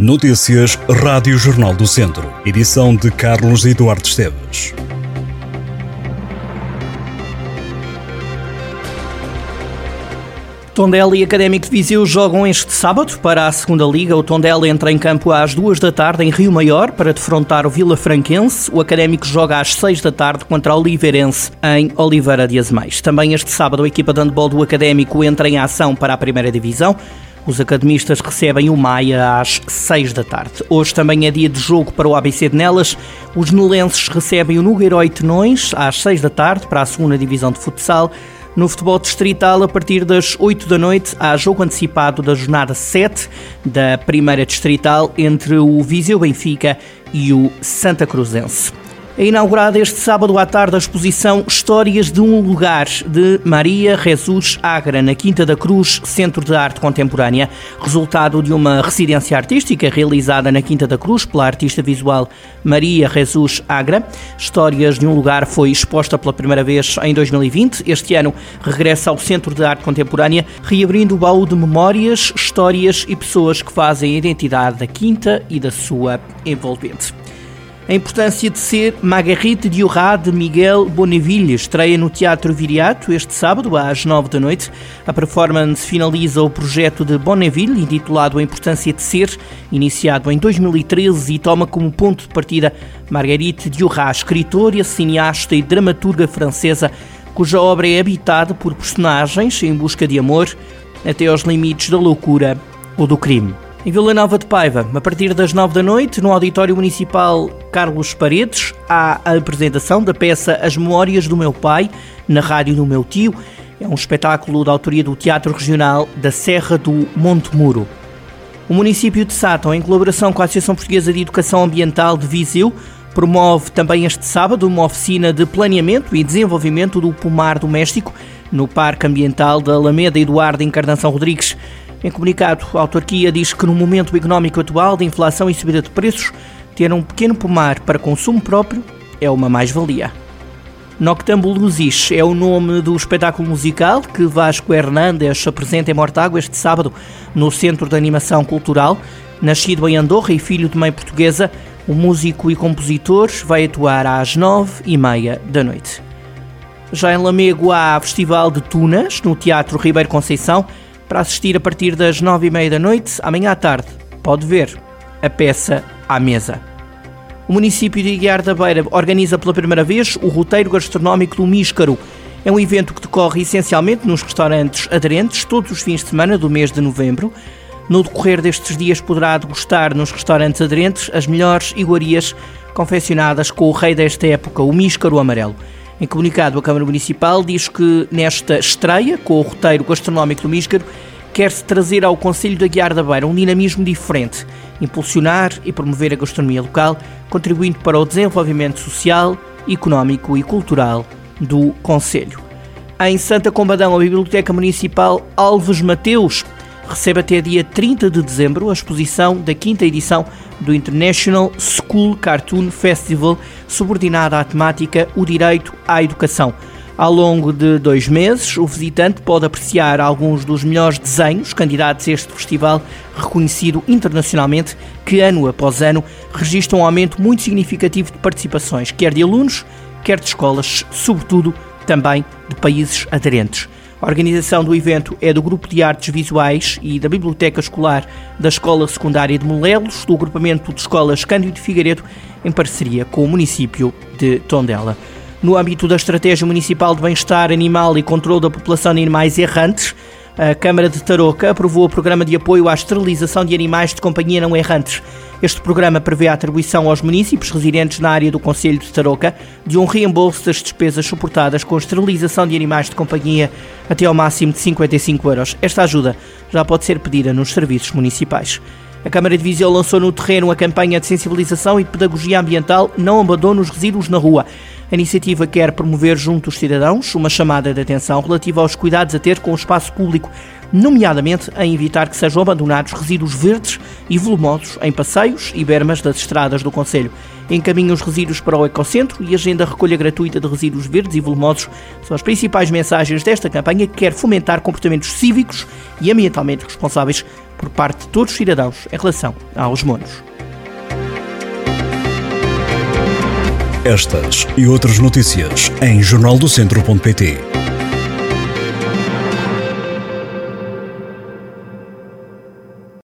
Notícias Rádio Jornal do Centro. Edição de Carlos Eduardo Esteves. Tondela e Académico de Viseu jogam este sábado para a segunda Liga. O Tondela entra em campo às duas da tarde em Rio Maior para defrontar o Vila Franquense. O Académico joga às seis da tarde contra o Oliveirense em Oliveira de Azemais. Também este sábado a equipa de handball do Académico entra em ação para a primeira divisão. Os academistas recebem o Maia às 6 da tarde. Hoje também é dia de jogo para o ABC de Nelas. Os nelenses recebem o Nogueiró Tenões às 6 da tarde para a segunda divisão de futsal. No futebol distrital, a partir das 8 da noite, há jogo antecipado da jornada 7 da primeira distrital entre o Viseu Benfica e o Santa Cruzense. É inaugurada este sábado à tarde a exposição Histórias de um Lugar, de Maria Jesus Agra, na Quinta da Cruz, Centro de Arte Contemporânea, resultado de uma residência artística realizada na Quinta da Cruz pela artista visual Maria Jesus Agra. Histórias de um Lugar foi exposta pela primeira vez em 2020. Este ano regressa ao Centro de Arte Contemporânea, reabrindo o baú de memórias, histórias e pessoas que fazem a identidade da Quinta e da sua envolvente. A importância de ser Marguerite Diorá de Miguel Bonneville estreia no Teatro Viriato este sábado às nove da noite. A performance finaliza o projeto de Bonneville, intitulado A Importância de Ser, iniciado em 2013 e toma como ponto de partida Marguerite Diorá, escritora, cineasta e dramaturga francesa, cuja obra é habitada por personagens em busca de amor até aos limites da loucura ou do crime. Em Vila Nova de Paiva, a partir das 9 da noite, no Auditório Municipal Carlos Paredes, há a apresentação da peça As Memórias do Meu Pai, na rádio do meu tio. É um espetáculo da autoria do Teatro Regional da Serra do Monte Muro. O município de Sátão, em colaboração com a Associação Portuguesa de Educação Ambiental de Viseu, promove também este sábado uma oficina de planeamento e desenvolvimento do pomar doméstico no Parque Ambiental da Alameda Eduardo Encarnação Rodrigues. Em comunicado, a autarquia diz que no momento económico atual de inflação e subida de preços, ter um pequeno pomar para consumo próprio é uma mais-valia. Noctambuluzis é o nome do espetáculo musical que Vasco Hernandes apresenta em Mortágua este sábado no Centro de Animação Cultural. Nascido em Andorra e filho de mãe portuguesa, o músico e compositor vai atuar às nove e meia da noite. Já em Lamego há Festival de Tunas, no Teatro Ribeiro Conceição, para assistir a partir das nove e meia da noite, amanhã à tarde. Pode ver a peça à mesa. O município de Iguiar da Beira organiza pela primeira vez o roteiro gastronómico do Míscaro. É um evento que decorre essencialmente nos restaurantes aderentes todos os fins de semana do mês de novembro. No decorrer destes dias poderá degustar nos restaurantes aderentes as melhores iguarias confeccionadas com o rei desta época, o Míscaro Amarelo. Em comunicado, a Câmara Municipal diz que nesta estreia, com o roteiro gastronómico do Míscaro, quer-se trazer ao Conselho da Guiar da Beira um dinamismo diferente, impulsionar e promover a gastronomia local, contribuindo para o desenvolvimento social, económico e cultural do Conselho. Em Santa Combadão, a Biblioteca Municipal Alves Mateus recebe até dia 30 de dezembro a exposição da quinta edição do International School Cartoon Festival, subordinada à temática O Direito à Educação. Ao longo de dois meses, o visitante pode apreciar alguns dos melhores desenhos candidatos a este festival, reconhecido internacionalmente, que ano após ano registra um aumento muito significativo de participações, quer de alunos, quer de escolas, sobretudo também de países aderentes. A organização do evento é do Grupo de Artes Visuais e da Biblioteca Escolar da Escola Secundária de Molelos, do agrupamento de escolas Cândido de Figueiredo, em parceria com o município de Tondela. No âmbito da Estratégia Municipal de Bem-Estar Animal e Controlo da População de Animais Errantes, a Câmara de Tarouca aprovou o programa de apoio à esterilização de animais de companhia não errantes. Este programa prevê a atribuição aos municípios residentes na área do Conselho de Tarouca de um reembolso das despesas suportadas com a esterilização de animais de companhia até ao máximo de 55 euros. Esta ajuda já pode ser pedida nos serviços municipais. A Câmara de Viseu lançou no terreno a campanha de sensibilização e de pedagogia ambiental Não abandono os resíduos na rua. A iniciativa quer promover junto aos cidadãos uma chamada de atenção relativa aos cuidados a ter com o espaço público, nomeadamente a evitar que sejam abandonados resíduos verdes e volumosos em passeios e bermas das estradas do Conselho. Encaminha os resíduos para o Ecocentro e agenda recolha gratuita de resíduos verdes e volumosos são as principais mensagens desta campanha que quer fomentar comportamentos cívicos e ambientalmente responsáveis por parte de todos os cidadãos em relação aos monos. Estas e outras notícias em jornaldocentro.pt